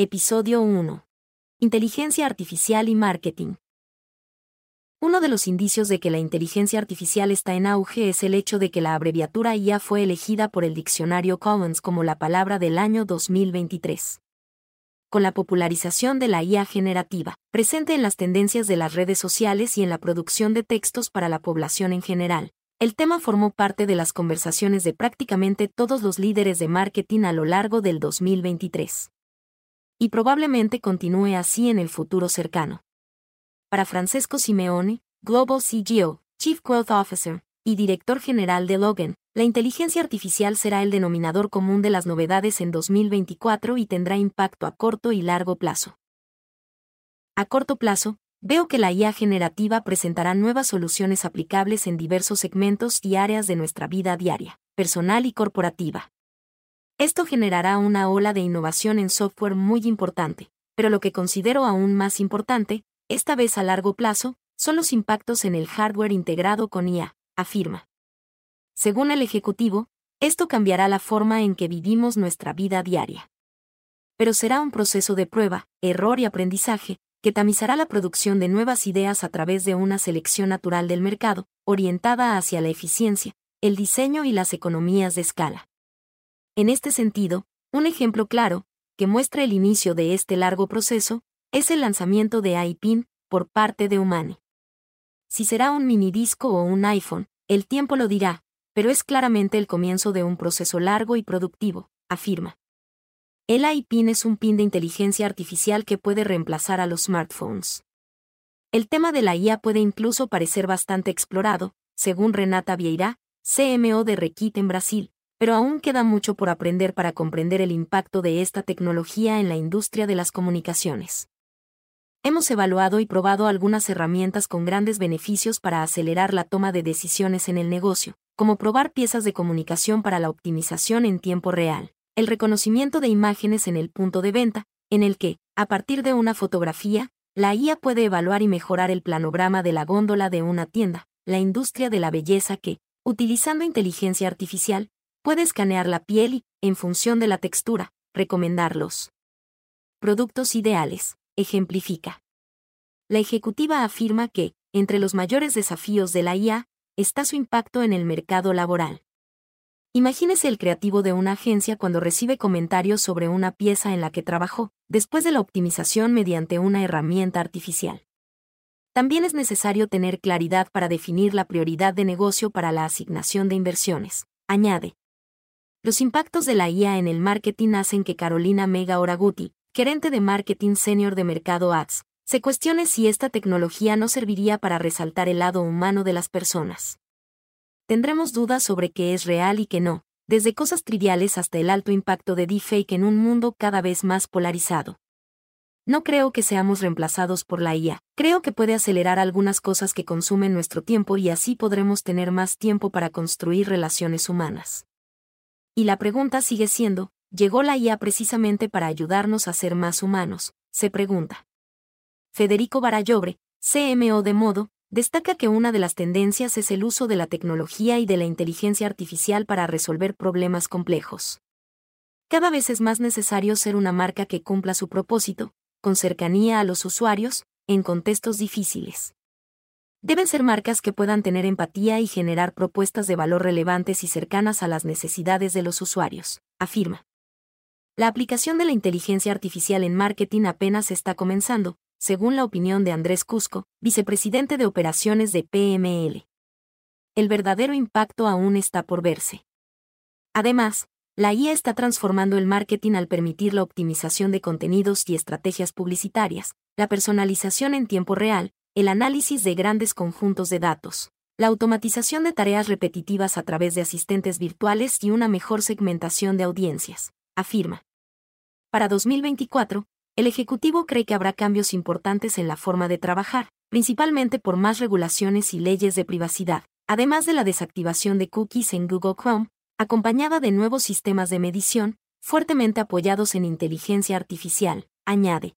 Episodio 1. Inteligencia artificial y marketing. Uno de los indicios de que la inteligencia artificial está en auge es el hecho de que la abreviatura IA fue elegida por el diccionario Commons como la palabra del año 2023. Con la popularización de la IA generativa, presente en las tendencias de las redes sociales y en la producción de textos para la población en general, el tema formó parte de las conversaciones de prácticamente todos los líderes de marketing a lo largo del 2023. Y probablemente continúe así en el futuro cercano para Francesco Simeone, Global CGO, Chief Growth Officer, y director general de Logan, la inteligencia artificial será el denominador común de las novedades en 2024 y tendrá impacto a corto y largo plazo. A corto plazo, veo que la IA generativa presentará nuevas soluciones aplicables en diversos segmentos y áreas de nuestra vida diaria, personal y corporativa. Esto generará una ola de innovación en software muy importante, pero lo que considero aún más importante esta vez a largo plazo, son los impactos en el hardware integrado con IA, afirma. Según el Ejecutivo, esto cambiará la forma en que vivimos nuestra vida diaria. Pero será un proceso de prueba, error y aprendizaje, que tamizará la producción de nuevas ideas a través de una selección natural del mercado, orientada hacia la eficiencia, el diseño y las economías de escala. En este sentido, un ejemplo claro, que muestra el inicio de este largo proceso, es el lanzamiento de iPin por parte de Humane. Si será un minidisco o un iPhone, el tiempo lo dirá, pero es claramente el comienzo de un proceso largo y productivo, afirma. El iPin es un pin de inteligencia artificial que puede reemplazar a los smartphones. El tema de la IA puede incluso parecer bastante explorado, según Renata Vieira, CMO de Requit en Brasil, pero aún queda mucho por aprender para comprender el impacto de esta tecnología en la industria de las comunicaciones. Hemos evaluado y probado algunas herramientas con grandes beneficios para acelerar la toma de decisiones en el negocio, como probar piezas de comunicación para la optimización en tiempo real, el reconocimiento de imágenes en el punto de venta, en el que, a partir de una fotografía, la IA puede evaluar y mejorar el planograma de la góndola de una tienda, la industria de la belleza que, utilizando inteligencia artificial, puede escanear la piel y, en función de la textura, recomendarlos. Productos ideales ejemplifica. La ejecutiva afirma que, entre los mayores desafíos de la IA, está su impacto en el mercado laboral. Imagínese el creativo de una agencia cuando recibe comentarios sobre una pieza en la que trabajó, después de la optimización mediante una herramienta artificial. También es necesario tener claridad para definir la prioridad de negocio para la asignación de inversiones, añade. Los impactos de la IA en el marketing hacen que Carolina Mega Oraguti, gerente de marketing senior de Mercado Ads, se cuestione si esta tecnología no serviría para resaltar el lado humano de las personas. Tendremos dudas sobre qué es real y qué no, desde cosas triviales hasta el alto impacto de deepfake en un mundo cada vez más polarizado. No creo que seamos reemplazados por la IA, creo que puede acelerar algunas cosas que consumen nuestro tiempo y así podremos tener más tiempo para construir relaciones humanas. Y la pregunta sigue siendo, llegó la IA precisamente para ayudarnos a ser más humanos, se pregunta. Federico Barallobre, CMO de Modo, destaca que una de las tendencias es el uso de la tecnología y de la inteligencia artificial para resolver problemas complejos. Cada vez es más necesario ser una marca que cumpla su propósito, con cercanía a los usuarios, en contextos difíciles. Deben ser marcas que puedan tener empatía y generar propuestas de valor relevantes y cercanas a las necesidades de los usuarios, afirma. La aplicación de la inteligencia artificial en marketing apenas está comenzando, según la opinión de Andrés Cusco, vicepresidente de operaciones de PML. El verdadero impacto aún está por verse. Además, la IA está transformando el marketing al permitir la optimización de contenidos y estrategias publicitarias, la personalización en tiempo real, el análisis de grandes conjuntos de datos, la automatización de tareas repetitivas a través de asistentes virtuales y una mejor segmentación de audiencias, afirma. Para 2024, el Ejecutivo cree que habrá cambios importantes en la forma de trabajar, principalmente por más regulaciones y leyes de privacidad, además de la desactivación de cookies en Google Chrome, acompañada de nuevos sistemas de medición, fuertemente apoyados en inteligencia artificial, añade.